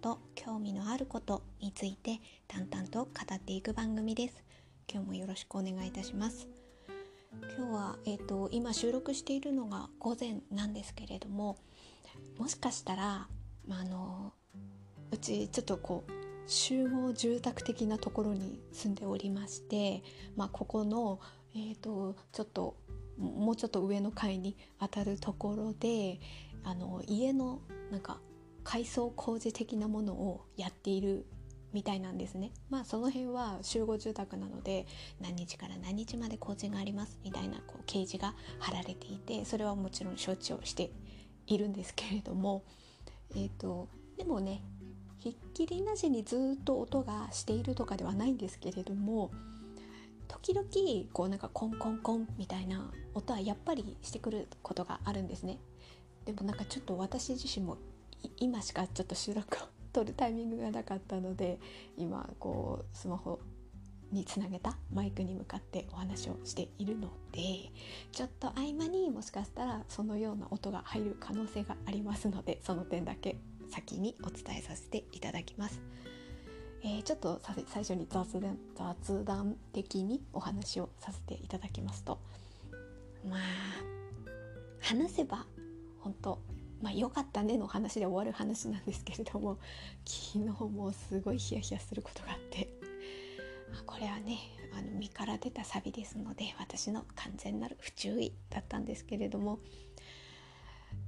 こと興味のあることについて淡々と語っていく番組です。今日もよろしくお願いいたします。今日は、えーと、今収録しているのが午前なんですけれどももしかしたら、まあ、あのうちちょっとこう集合住宅的なところに住んでおりまして、まあ、ここの、えーと、ちょっともうちょっと上の階にあたるところであの家のなんか改装工事的なものをやっているみたいなんですね。まあその辺は集合住宅なので何日から何日まで工事がありますみたいなこう掲示が貼られていてそれはもちろん承知をしているんですけれども、えーと、でもねひっきりなしにずっと音がしているとかではないんですけれども時々こうなんかコンコンコンみたいな音はやっぱりしてくることがあるんですね。でもなんかちょっと私自身も今しかちょっと収録を撮るタイミングがなかったので今こうスマホにつなげたマイクに向かってお話をしているのでちょっと合間にもしかしたらそのような音が入る可能性がありますのでその点だけ先にお伝えさせていただきます。えー、ちょっと最初に雑談雑談的にお話をさせていただきますとまあ話せば本当まあ良かったねの話で終わる話なんですけれども 昨日もすごいヒヤヒヤすることがあってこれはねあの身から出たサビですので私の完全なる不注意だったんですけれども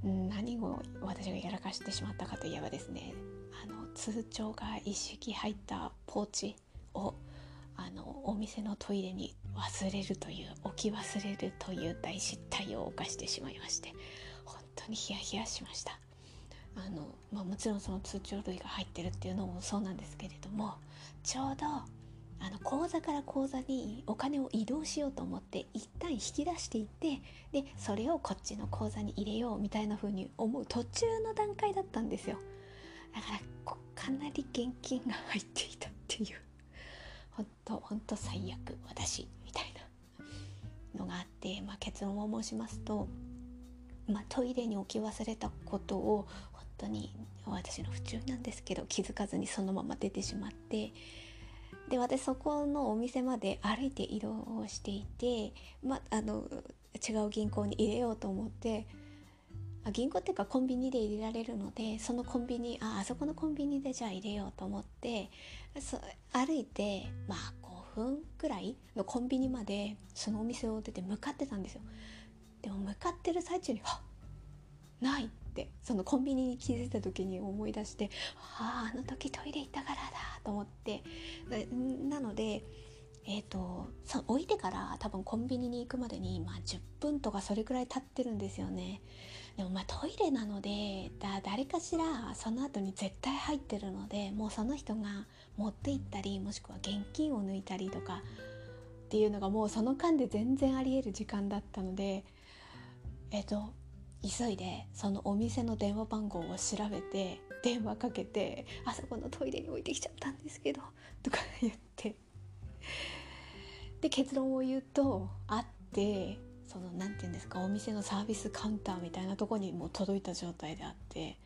何を私がやらかしてしまったかといえばですねあの通帳が一式入ったポーチをあのお店のトイレに忘れるという置き忘れるという大失態を犯してしまいまして当にヒヤヒヤしました。あの、まあ、もちろんその通帳類が入ってるっていうのもそうなんですけれどもちょうどあの口座から口座にお金を移動しようと思って一旦引き出していってでそれをこっちの口座に入れようみたいな風に思う途中の段階だったんですよ。だからかなり現金が入っていたっていう。ほんとほんと最悪私みたいなのがあって、まあ、結論を申しますとまあ、トイレに置き忘れたことを本当に私の不注意なんですけど気づかずにそのまま出てしまってで私そこのお店まで歩いて移動をしていて、まあ、あの違う銀行に入れようと思って銀行っていうかコンビニで入れられるのでそのコンビニああそこのコンビニでじゃあ入れようと思って歩いてまあ5分くらいのコンビニまでそのお店を出て向かってたんですよ。でも向かってる最中に「はっない!」ってそのコンビニに気づいた時に思い出して「あああの時トイレ行ったからだ」と思ってなのでえーと、と置いてから多分コンビニに行くまでに、まあ、10分とかそれくらい経ってるんですよねでもまあトイレなのでだ誰かしらその後に絶対入ってるのでもうその人が持って行ったりもしくは現金を抜いたりとかっていうのがもうその間で全然ありえる時間だったのでえっと急いでそのお店の電話番号を調べて電話かけて「あそこのトイレに置いてきちゃったんですけど」とか言って。で結論を言うとあってその何て言うんですかお店のサービスカウンターみたいなとこにもう届いた状態であって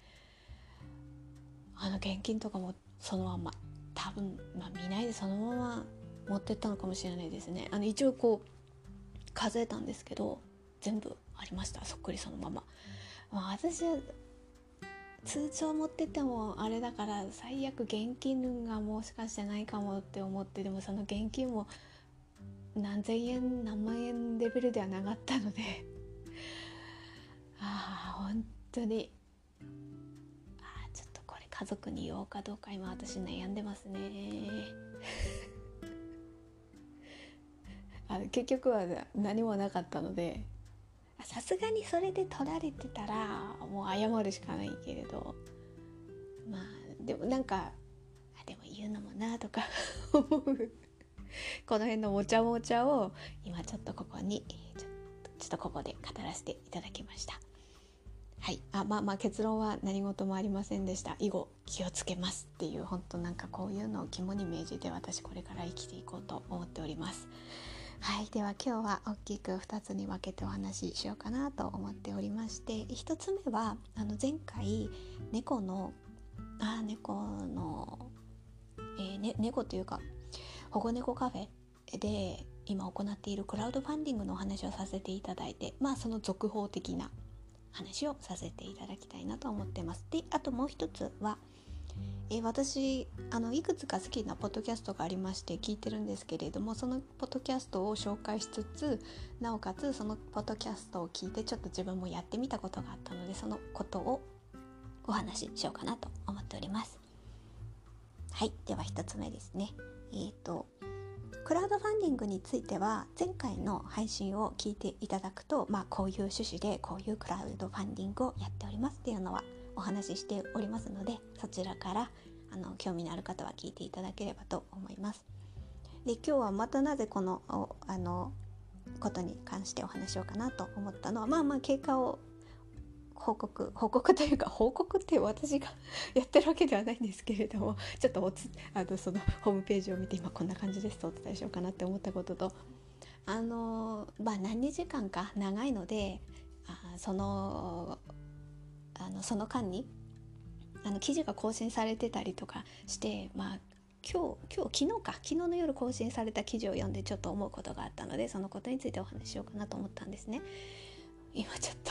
あの現金とかもそのまま多分、まあ、見ないでそのまま持ってったのかもしれないですね。あの一応こう数えたんですけど全部ありました。そっくりそのまま、まあ、私は通帳持っててもあれだから最悪現金がもしかしてないかもって思ってでもその現金も何千円何万円レベルではなかったので。ああ本当に。あちょっとこれ家族に言おうかどうか今私悩んでますね。あ結局は何もなかったので。さすがにそれで取られてたらもう謝るしかないけれど。まあでもなんかあでも言うのもなとか 思う。この辺のもちゃもちゃを今ちょっとここにちょちょっとここで語らせていただきました。はい。あまあまあ結論は何事もありませんでした。以後気をつけますっていう本当なんかこういうのを肝に銘じて私これから生きていこうと思っております。はいでは今日は大きく2つに分けてお話ししようかなと思っておりまして1つ目はあの前回猫のあ猫の、えーね、猫というか保護猫カフェで今行っているクラウドファンディングのお話をさせていただいてまあその続報的な話をさせていただきたいなと思ってます。であともう一つは、え、私あのいくつか好きなポッドキャストがありまして聞いてるんですけれどもそのポッドキャストを紹介しつつなおかつそのポッドキャストを聞いてちょっと自分もやってみたことがあったのでそのことをお話ししようかなと思っております。はいでは1つ目ですね。えーとクラウドファンディングについては前回の配信を聞いていただくと、まあ、こういう趣旨でこういうクラウドファンディングをやっておりますっていうのはお話ししておりますのでそちらからあの興味のある方は聞いていただければと思います。で今日はまたなぜこのあのことに関してお話しようかなと思ったのはまあまあ経過を報告報告というか報告って私が やってるわけではないんですけれどもちょっとおつあのそのホームページを見て今こんな感じですとお伝えしようかなって思ったこととあのまあ何時間か長いのであそのあのその間にあの記事が更新されてたりとかしてまあ今日今日昨日か昨日の夜更新された記事を読んでちょっと思うことがあったのでそのことについてお話ししようかなと思ったんですね。今ちょっと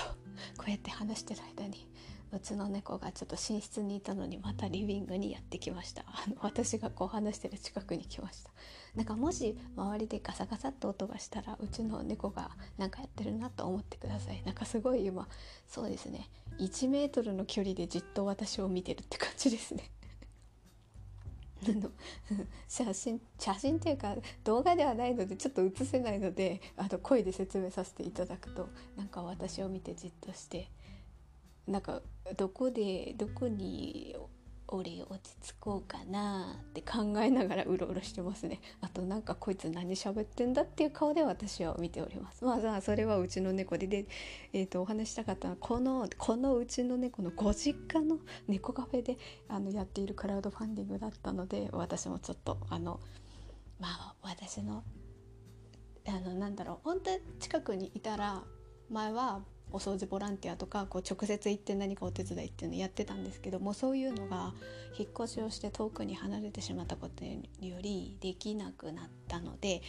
こうやって話してる間にうちの猫がちょっと寝室にいたのにまたリビングにやってきました。あの私がこう話してる近くに来ました。なんかもし周りでガサガサっと音がしたらうちの猫が何かやってるなと思ってください。なんかすごい今そうですね。1メートルの距離でじっと私を見てるって感じですね。の写真写真っていうか動画ではないのでちょっと映せないのであと声で説明させていただくとなんか私を見てじっとしてなんかどこでどこに俺落ち着こうかなって考えながらうろうろしてますね。あとなんかこいつ何喋ってんだっていう顔で私は見ております。まあそれはうちの猫で。で、えーと、お話したかったのはこのこのうちの猫のご実家の猫カフェであのやっているクラウドファンディングだったので私もちょっとあのまあ私のあのなんだろう本当近くにいたら前はお掃除ボランティアとかこう直接行って何かお手伝いっていうのやってたんですけどもそういうのが引っ越しをして遠くに離れてしまったことによりできなくなったので、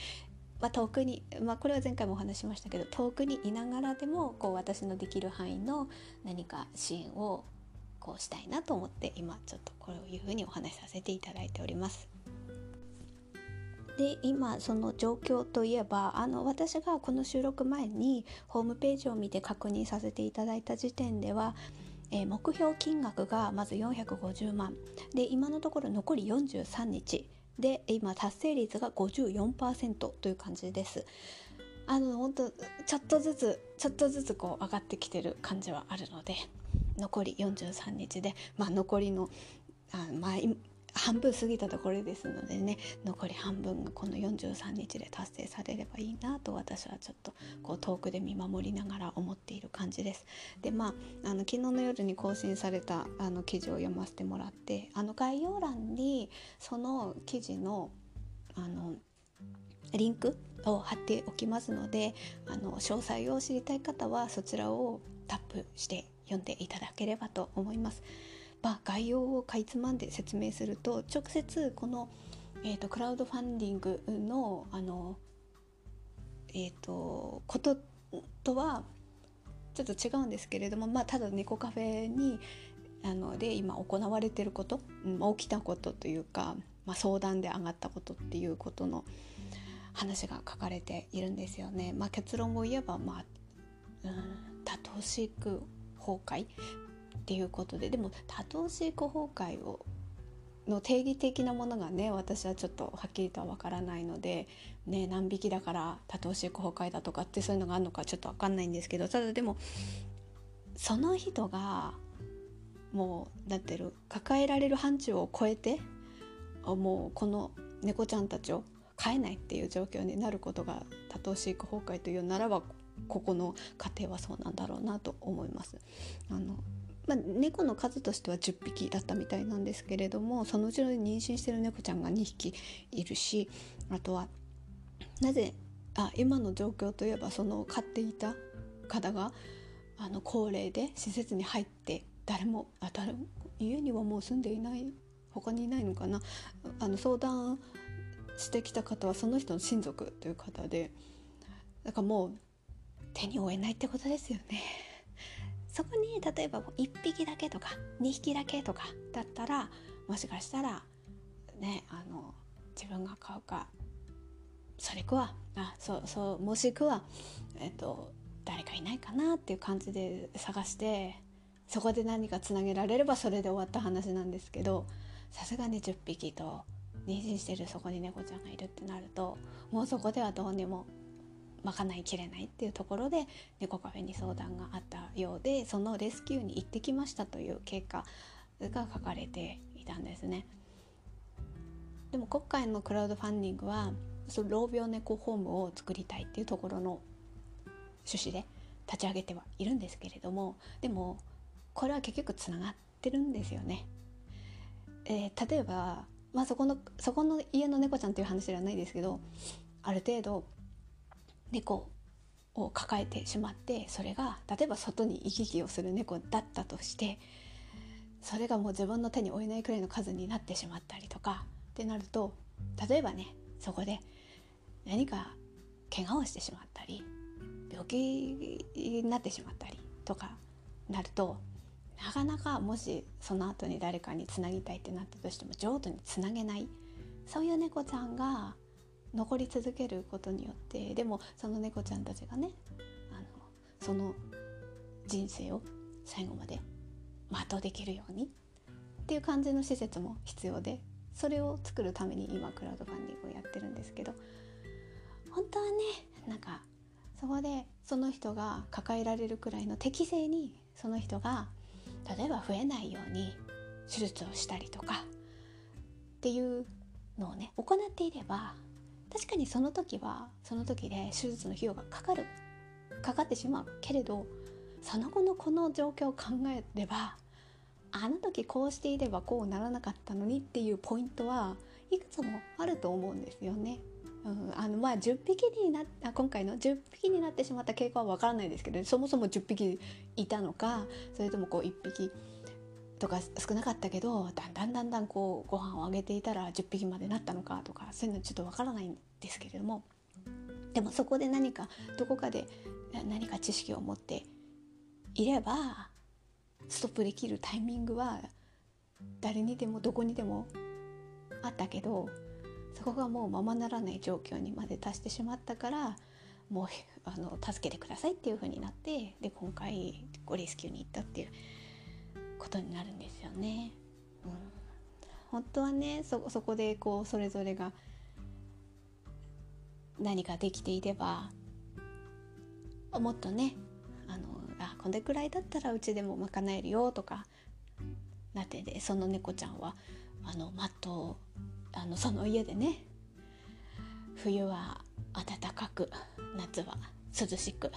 まあ、遠くに、まあ、これは前回もお話しましたけど遠くにいながらでもこう私のできる範囲の何か支援をこうしたいなと思って今ちょっとこういうふうにお話しさせていただいております。で今その状況といえばあの私がこの収録前にホームページを見て確認させていただいた時点では、えー、目標金額がまず450万で今のところ残り43日で今達成率が54%という感じです。あの本当ちょっとずつちょっとずつこう上がってきてる感じはあるので残り43日で、まあ、残りのあ、まあ、半分過ぎたところですのでね残り半分がこの43日で達成されればいいなと私はちょっとこう遠くで見守りながら思っている感じです。でまああの昨日の夜に更新されたあの記事を読ませてもらってあの概要欄にその記事のあのリンクを貼っておきますのであの詳細を知りたい方はそちらをタップして読んでいただければと思います。まあ、概要をかいつまんで説明すると直接この、えーと、クラウドファンディングのあの、えーと、こととはちょっと違うんですけれども、まあ、ただ猫カフェにあので今行われてること、起きたことというか、まあ、相談で上がったことっていうことの話が書かれているんですよね。まあ、結論を言えば、まあうん、多頭飼育崩壊っていうことででも多頭飼育崩壊をの定義的なものがね私はちょっとはっきりとは分からないので、ね、何匹だから多頭飼育崩壊だとかってそういうのがあるのかちょっと分かんないんですけどただでもその人がもうだってる抱えられる範疇を超えてもうこの猫ちゃんたちを飼えないっていう状況になることが多頭飼育崩壊というならばここの家庭はそうなんだろうなと思います。あのまあ、猫の数としては10匹だったみたいなんですけれどもそのうちの妊娠してる猫ちゃんが2匹いるしあとはなぜあ今の状況といえばその飼っていた方があの高齢で施設に入って誰もあ誰家にはもう住んでいない他にいないのかなあの相談してきた方はその人の親族という方でだからもう手に負えないってことですよね。そこに例えば1匹だけとか2匹だけとかだったらもしかしたらねあの自分が買うかそれかあそうそうもしくは、えっと、誰かいないかなっていう感じで探してそこで何かつなげられればそれで終わった話なんですけどさすがに10匹と妊娠してるそこに猫ちゃんがいるってなるともうそこではどうにも賄いきれないっていうところで猫カフェに相談があったようでそのレスキューに行ってきましたという結果が書かれていたんですね。でも今回のクラウドファンディングはその老病猫ホームを作りたいっていうところの趣旨で立ち上げてはいるんですけれどもでもこれは結局つながってるんですよね。えー、例えば、まあ、そこのそこの家の猫ちゃんという話ではないですけどある程度猫を抱えてしまってそれが例えば外に行き来をする猫だったとしてそれがもう自分の手に負えないくらいの数になってしまったりとかってなると例えばねそこで何か怪我をしてしまったり病気になってしまったりとかなるとなかなかもしその後に誰かにつなぎたいってなったとしても譲渡につなげない。そういう猫ちゃんが残り続けることによってでもその猫ちゃんたちがねあのその人生を最後まで全うできるようにっていう感じの施設も必要でそれを作るために今クラウドファンディングをやってるんですけど本当はねなんかそこでその人が抱えられるくらいの適正にその人が例えば増えないように手術をしたりとかっていうのをね行っていれば確かにその時はその時で手術の費用がかかるかかってしまうけれどその後のこの状況を考えればあの時こうしていればこうならなかったのにっていうポイントはいくつもあると思うんですよね。うん、あのまあ10匹になあ今回の10匹になってしまった経過はわからないですけどそもそも10匹いたのかそれともこう1匹とか少なかったけどだんだんだんだんこうご飯をあげていたら10匹までなったのかとかそういうのちょっとわからないんですけれどもでもそこで何かどこかで何か知識を持っていればストップできるタイミングは誰にでもどこにでもあったけどそこがもうままならない状況にまで達してしまったからもうあの助けてくださいっていう風になってで今回ごレスキューに行ったっていうことになるんですよね。うん、本当はねそこでこうそれぞれが何かできていればもっとねあのあこれくらいだったらうちでも賄えるよとかなってでその猫ちゃんはあのマットをあのその家でね冬は暖かく夏は涼しく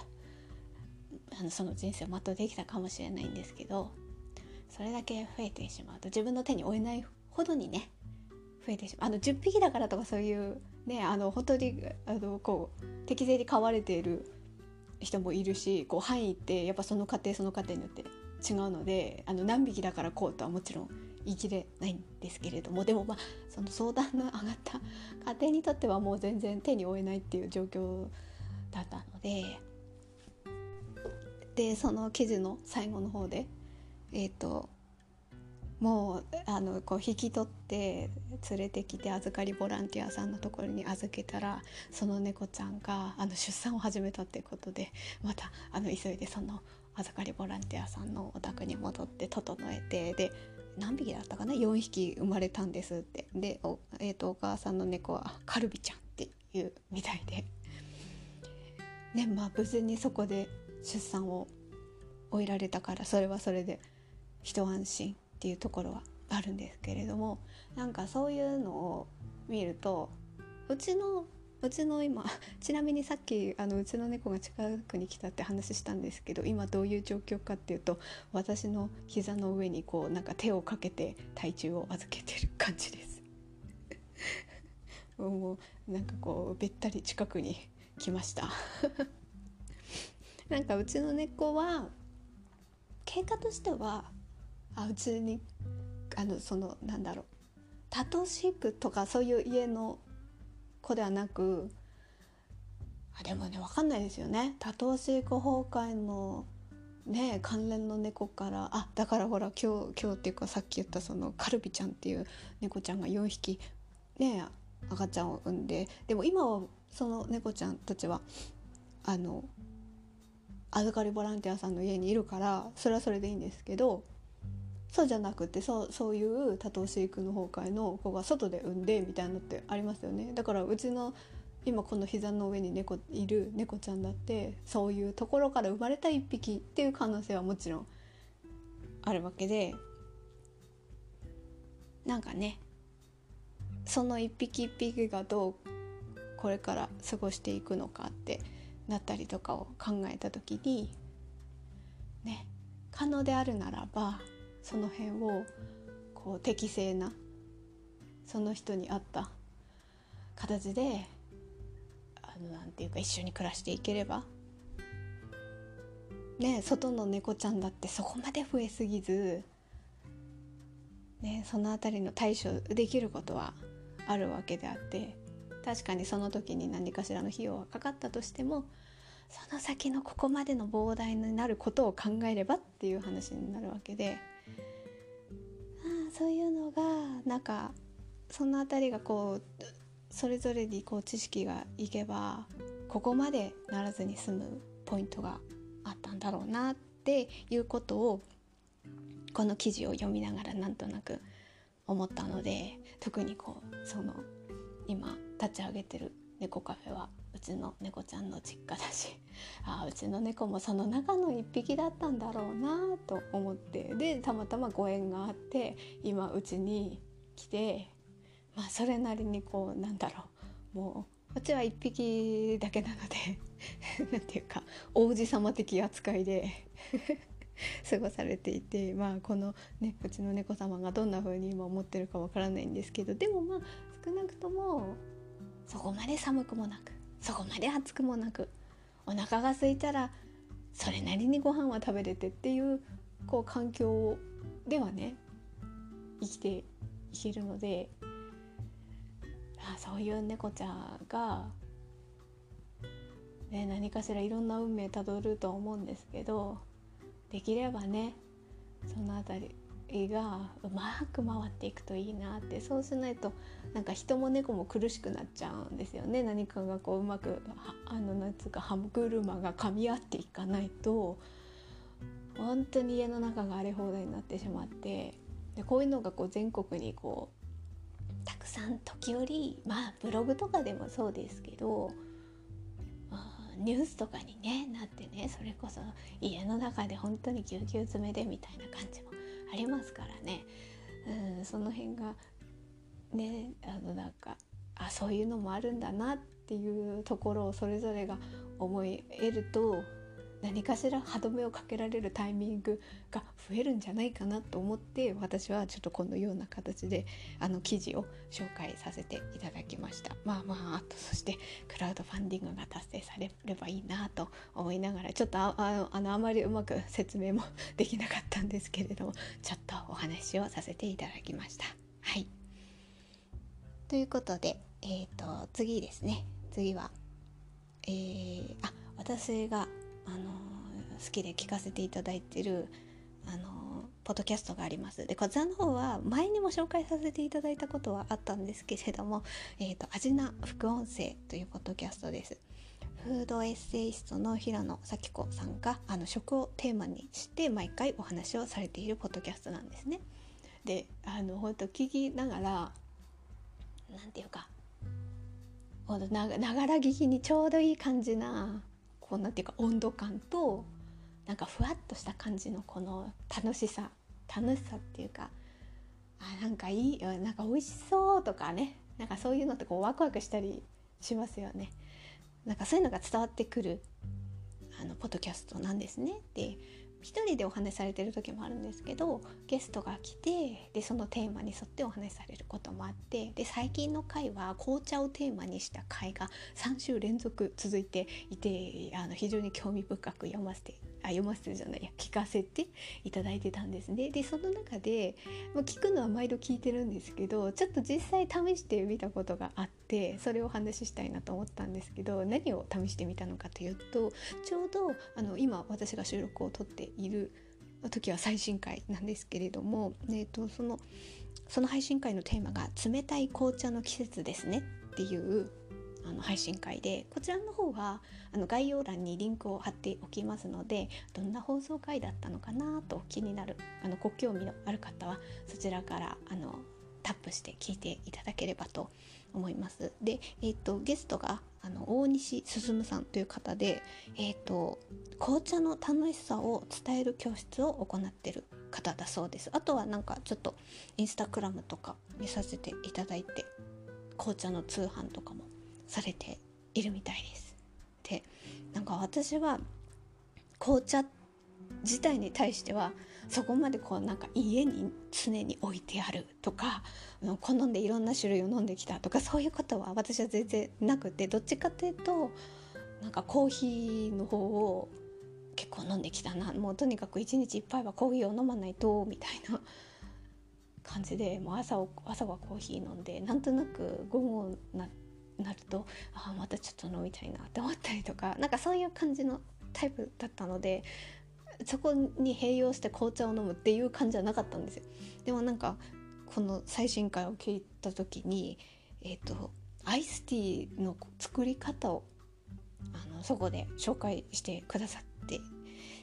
あのその人生を全うできたかもしれないんですけどそれだけ増えてしまうと自分の手に負えないほどにね増えてしまう。あの10匹だからとかそういうねあの本当にあのこう適正に飼われている人もいるしこう範囲ってやっぱその家庭その家庭によって違うのであの何匹だからこうとはもちろん言い切れないんですけれどもでもまあその相談の上がった家庭にとってはもう全然手に負えないっていう状況だったのででその記事の最後の方でえっ、ー、ともうあのこう引き取って連れてきて預かりボランティアさんのところに預けたらその猫ちゃんがあの出産を始めたっていうことでまたあの急いでその預かりボランティアさんのお宅に戻って整えてで何匹だったかな？4匹生まれたんですって。でお,、えーと、お母さんの猫はカルビちゃんっていうみたいで。ねまあ無事にそこで出産を終えられたからそれはそれで一安心。っていうところはあるんですけれどもなんかそういうのを見るとうちのうちの今 ちなみにさっきあのうちの猫が近くに来たって話したんですけど今どういう状況かっていうと私の膝の上にこうなんか手をかけて体重を預けてる感じです。もうなんかこうべったり近くに来ました。なんかうちの猫は経過としてはあうちにあのそのなんだろうタトシークとかそういう家の子ではなくあでもね分かんないですよね。多頭飼育崩壊のね関連の猫からあだからほら今日今日っていうかさっき言ったそのカルビちゃんっていう猫ちゃんが4匹ね赤ちゃんを産んででも今はその猫ちゃんたちはあの預かりボランティアさんの家にいるからそれはそれでいいんですけどそうじゃなくてそうそういう多頭飼育の崩壊の子が外で産んでみたいなのってありますよね。だからうちの今この膝の上に猫いる猫ちゃんだってそういうところから生まれた一匹っていう可能性はもちろんあるわけでなんかねその一匹一匹がどうこれから過ごしていくのかってなったりとかを考えた時にね可能であるならばその辺をこう適正なその人に合った形でのなんていうか一緒に暮らしていければね外の猫ちゃんだってそこまで増えすぎずねその辺りの対処できることはあるわけであって確かにその時に何かしらの費用はかかったとしてもその先のここまでの膨大になることを考えればっていう話になるわけでそういうのがなんかその辺りがこうそれぞれにこう知識がいけばここまでならずに済むポイントがあったんだろうなっていうことをこの記事を読みながらなんとなく思ったので特にこうその今立ち上げてる猫カフェはうちの猫ちゃんの実家だし あうちの猫もその中の1匹だったんだろうなと思ってでたまたまご縁があって今うちに来てまあそれなりにこうなんだろうもうこっちは1匹だけなので 何て言うか王子様的扱いで 過ごされていてまあこのねうちの猫様がどんな風に今思ってるかわからないんですけどでもまあ少なくともそこまで寒くもなくそこまで暑くもなくお腹が空いたらそれなりにご飯は食べれてっていうこう環境ではね生きていけるのであそういう猫ちゃんが、ね、何かしらいろんな運命たどると思うんですけどできればねその辺りがうまく回っていくといいなってそうしないとなんか人も猫も苦しくなっちゃうんですよね。何かがこううまくあのなんつうか歯車が噛み合っていかないと本当に家の中が荒れ放題になってしまってでこういうのがこう全国にこうたくさん時折まあブログとかでもそうですけどニュースとかに、ね、なってねそれこそ家の中で本当にぎゅうぎゅう詰めでみたいな感じもありますからね、うん、その辺がねあのなんかあそういうのもあるんだなっていうところをそれぞれが思えると何かしら歯止めをかけられるタイミングが増えるんじゃないかなと思って私はちょっとこのような形であの記事を紹介させていただきました。まあまああとそしてクラウドファンディングが達成されればいいなと思いながらちょっとあああのあまりうまく説明もできなかったんですけれどもちょっとお話をさせていただきました。はい。ということで、えーと、次ですね。次は、えー、あ私があの好きで聞かせていただいてるあのポッドキャストがあります。でこちらの方は前にも紹介させていただいたことはあったんですけれども「えーと、とアジナ副音声」というポッドキャストです。フードエッセイストの平野咲子さんがあの食をテーマにして毎回お話をされているポッドキャストなんですね。であの本当聞きながらなんていうかながら聞きにちょうどいい感じなこんなていうか温度感となんかふわっとした感じのこの楽しさ楽しさっていうかあなんかいいなんか美味しそうとかねなんかそういうのってこうワクワクしたりしますよね。なんかそういうのが伝わってくるあのポッドキャストなんですね。って1人でお話しされてる時もあるんですけどゲストが来てでそのテーマに沿ってお話しされることもあってで最近の回は紅茶をテーマにした回が3週連続続いていてあの非常に興味深く読ませてい読ませてじゃないや聞かせていただいてたんですね。でその中でもう聞くのは毎度聞いてるんですけどちょっと実際試してみたことがあってそれをお話ししたいなと思ったんですけど何を試してみたのかというとちょうどあの今私が収録を撮っている時は最新回なんですけれども、えーと、そのその配信会のテーマが「冷たい紅茶の季節ですね」っていうあの配信会でこちらの方はあの概要欄にリンクを貼っておきますのでどんな放送回だったのかなと気になるあのご興味のある方はそちらからあのタップして聞いていただければと思います。で、えーと、ゲストがあの大西進さんという方で、えーと、紅茶の楽しさを伝える教室を行ってる方だそうです。あとはなんかちょっとインスタグラムとか見させていただいて紅茶の通販とかもされているみたいです。でなんか私は紅茶自体に対してはそこまでこうなんか家に常に置いてあるとか好んでいろんな種類を飲んできたとかそういうことは私は全然なくてどっちかっていうとなんかコーヒーの方を結構飲んできたなもうとにかく一日一杯はコーヒーを飲まないとみたいな感じでもう朝朝はコーヒー飲んでなんとなく午後になっなるとああまたちょっと飲みたいなって思ったりとかなんかそういう感じのタイプだったのでそこに併用して紅茶を飲むっていう感じはなかったんですよ。でもなんかこの最新回を聞いた時に、えーと、アイスティーの作り方をあのそこで紹介してくださって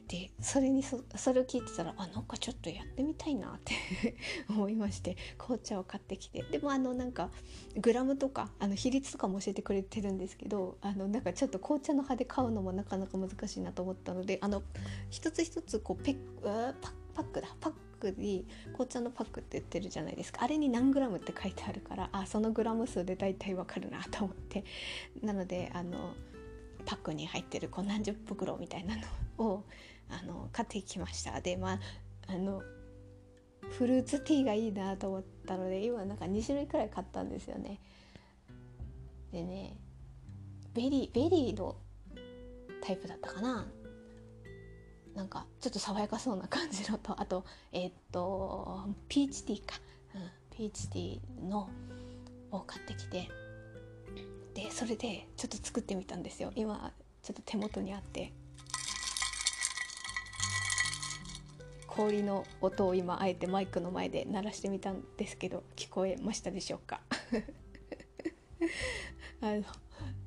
でそれにそそれを聞いてたらあなんかちょっとやってみたいなって 思いまして紅茶を買ってきて。でもあのなんかグラムとかあの比率とかも教えてくれてるんですけどあのなんかちょっと紅茶の葉で買うのもなかなか難しいなと思ったのであの一つ一つこうペッパパックだ。パックに紅茶のパックって言ってるじゃないですか。あれに何グラムって書いてあるからあそのグラム数で大体わかるなと思って。なのであのパックに入ってるこう何十袋みたいなのをあの買ってきました。でまああのフルーツティーがいいなと思ったので今なんか2種類くらい買ったんですよね。でねベリーベリーのタイプだったかな。なんかちょっと爽やかそうな感じのとあとえー、っとピーチティーか、うん、ピーチティーのを買ってきて。でそれでちょっと作ってみたんですよ。今ちょっと手元にあって。氷の音を今あえてマイクの前で鳴らしてみたんですけど聞こえましたでしょうか？あの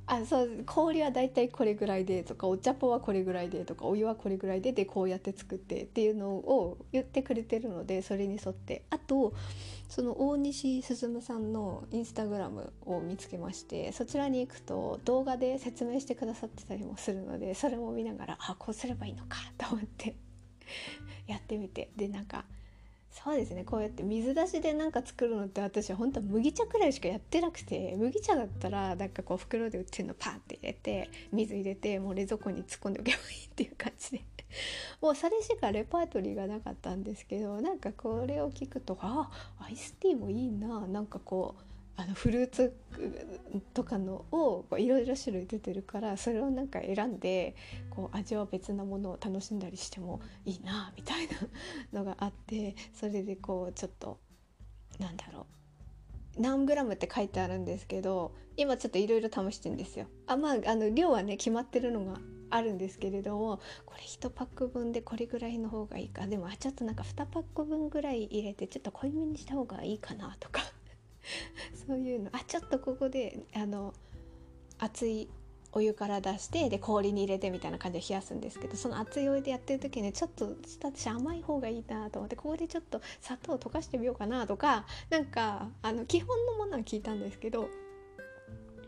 あそう氷はだいたいこれぐらいでとかお茶ポはこれぐらいでとかお湯はこれぐらいででこうやって作ってっていうのを言ってくれてるのでそれに沿ってあとその大西進さんのインスタグラムを見つけましてそちらに行くと動画で説明してくださってたりもするのでそれも見ながらあこうすればいいのかと思って。やってみて。でなんかそうですね。こうやって水出しでなんか作るのって私は本当は麦茶くらいしかやってなくて麦茶だったらなんかこう袋で売ってるのパンって入れて水入れてもう冷蔵庫に突っ込んでおけばいいっていう感じで。もうそれしかレパートリーがなかったんですけどなんかこれを聞くとあアイスティーもいいな。なんかこうあのフルーツとかのをいろいろ種類出てるからそれをなんか選んでこう味は別なものを楽しんだりしてもいいなみたいなのがあってそれでこうちょっとなんだろう何グラムって書いてあるんですけど今ちょっといろいろ試してんですよ。あまああの量はね決まってるのがあるんですけれどもこれ1パック分でこれぐらいの方がいいかでもちょっとなんか2パック分ぐらい入れてちょっと濃いめにした方がいいかなとか そういうの。あちょっとここであの熱いお湯から出してで氷に入れてみたいな感じで冷やすんですけどその熱いお湯でやってる時にちょっと私甘い方がいいなと思ってここでちょっと砂糖溶かしてみようかなとかなんかあの基本のものは聞いたんですけど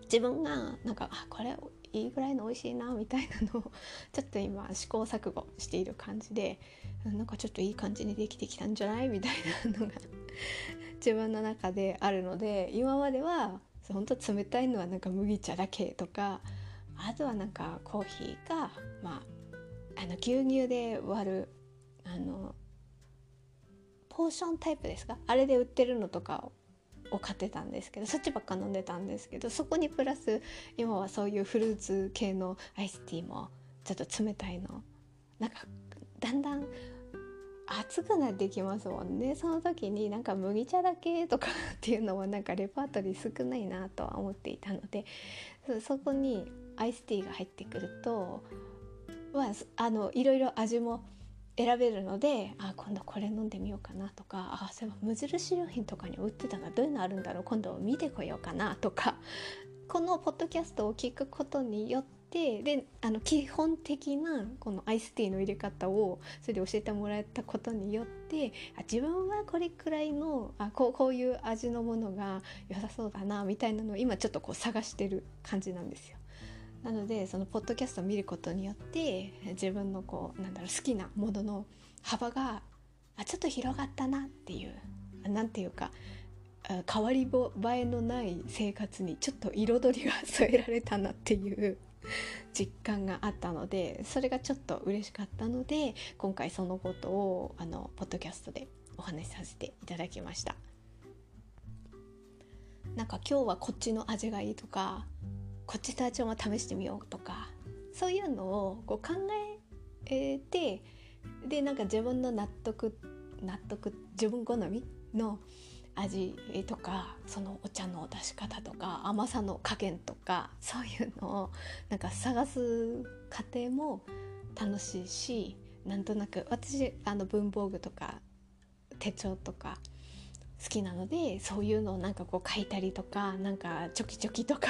自分がなんかあこれいいぐらいの美味しいなみたいなのをちょっと今試行錯誤している感じでなんかちょっといい感じにできてきたんじゃないみたいなのが自分の中であるので今までは本当冷たいのはなんか麦茶だけとかあとはなんかコーヒーか、まあ、あの牛乳で割るあのポーションタイプですか？あれで売ってるのとかを買ってたんですけどそっちばっか飲んでたんですけどそこにプラス今はそういうフルーツ系のアイスティーもちょっと冷たいの。なんかだんだん暑くなってきますもんね。その時になんか麦茶だけとか っていうのはなんかレパートリー少ないなとは思っていたのでそこにアイスティーが入ってくると、まあ、あのいろいろ味も選べるのであ今度これ飲んでみようかなとかあそういえば無印良品とかに売ってたのどういうのあるんだろう。今度見てこようかなとか。このポッドキャストを聞くことによってであの基本的なこのアイスティーの入れ方をそれで教えてもらったことによってあ自分はこれくらいのあこうこういう味のものが良さそうだなみたいなのを今ちょっとこう探してる感じなんですよ。なのでそのポッドキャストを見ることによって自分のこうなんだろう好きなものの幅があちょっと広がったなっていう何ていうか変わり映えのない生活にちょっと彩りが添えられたなっていう 実感があったのでそれがちょっと嬉しかったので今回そのことをあのポッドキャストでお話しさせていただきました。なんか今日はこっちの味がいいとかこっちと味も試してみようとかそういうのをこう考えてでなんか自分の納得納得自分好みの味とかそのお茶の出し方とか甘さの加減とかそういうのをなんか探す過程も楽しいしなんとなく私あの文房具とか手帳とか好きなのでそういうのをなんかこう書いたりとかなんかチョキチョキとか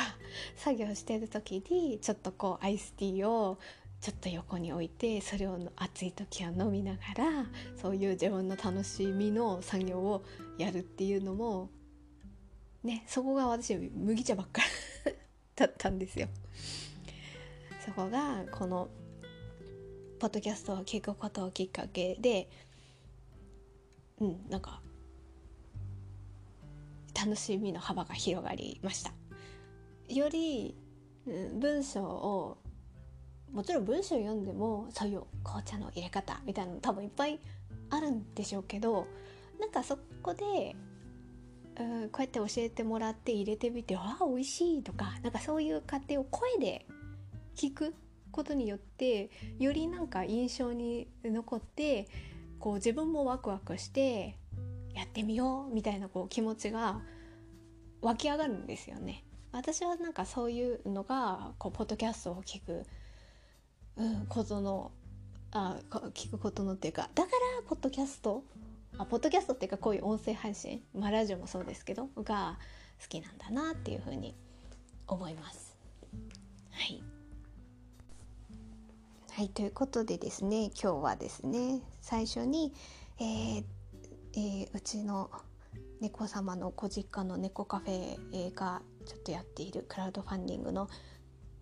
作業してる時にちょっとこうアイスティーをちょっと横に置いてそれを暑い時は飲みながらそういう自分の楽しみの作業をやるっていうのもねそこが私麦茶ばっかりだったんですよ。そこがこのポッドキャストを聞くことをきっかけでうんなんか楽しみの幅が広がりましたより、文章をもちろん文章読んでもそういう紅茶の入れ方みたいなの多分いっぱいあるんでしょうけどなんかそこでうんこうやって教えてもらって入れてみて「ああ美味しい」とかなんかそういう過程を声で聞くことによってよりなんか印象に残ってこう自分もワクワクしてやってみようみたいなこう気持ちが湧き上がるんですよね。私はなんかそういうのがこうポッドキャストを聞く、うん、ことのあ聞くことのっていうかだからポッドキャストあポッドキャストっていうかこういう音声配信、まあ、ラジオもそうですけどが好きなんだなっていうふうに思います。はいはい、ということでですね今日はですね最初に、えーえー、うちの猫様のご実家の猫カフェがちょっとやっているクラウドファンディングの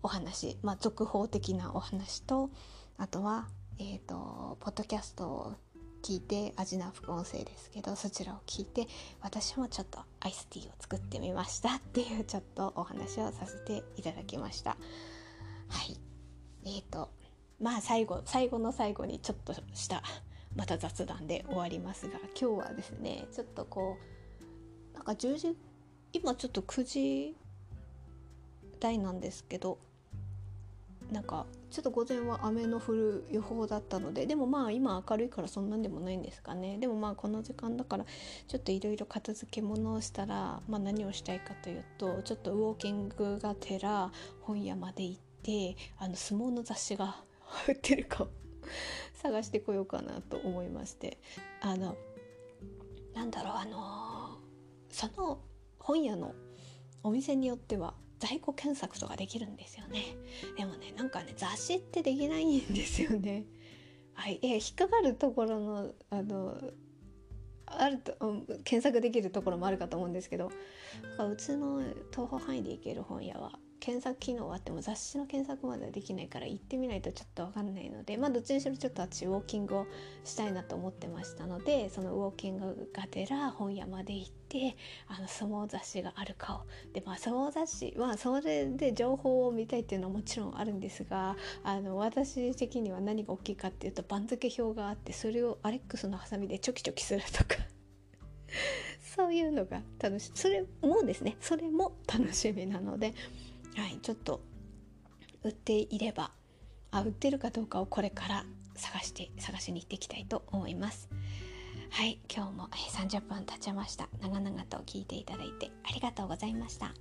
お話、まあ、続報的なお話とあとは、えーと、ポッドキャストを聞いて味な副音声ですけどそちらを聞いて私もちょっとアイスティーを作ってみましたっていうちょっとお話をさせていただきました。はいえーとまあ最後最後の最後にちょっとしたまた雑談で終わりますが今日はですねちょっとこうなんか10時今ちょっと9時台なんですけどなんかちょっと午前は雨の降る予報だったのででもまあ今明るいからそんなんでもないんですかね。でもまあこの時間だからちょっといろいろ片付け物をしたら、まあ、何をしたいかというとちょっとウォーキングがてら本屋まで行ってあの相撲の雑誌が 売ってるか 探してこようかなと思いまして。あのなんだろうあのその本屋のお店によっては在庫検索とかできるんですよね。でもねなんかね雑誌ってできないんですよね。はいえ引っかかるところのあのあると、うん、検索できるところもあるかと思うんですけど。うちの東方範囲で行ける本屋は検索機能はあっても雑誌の検索まではできないから行ってみないとちょっと分かんないのでまあどっちにしろちょっと私ウォーキングをしたいなと思ってましたのでそのウォーキングがてら本屋まで行ってあの相撲雑誌があるかを。でまあ相撲雑誌はそれで情報を見たいっていうのはもちろんあるんですがあの私的には何が大きいかっていうと番付表があってそれをアレックスのハサミでチョキチョキするとか。そういうのが楽しいそれもですねそれも楽しみなのではい、ちょっと売っていればあ売ってるかどうかをこれから探して探しに行っていきたいと思います。はい今日も30分経ちました。長々と聞いていただいてありがとうございました。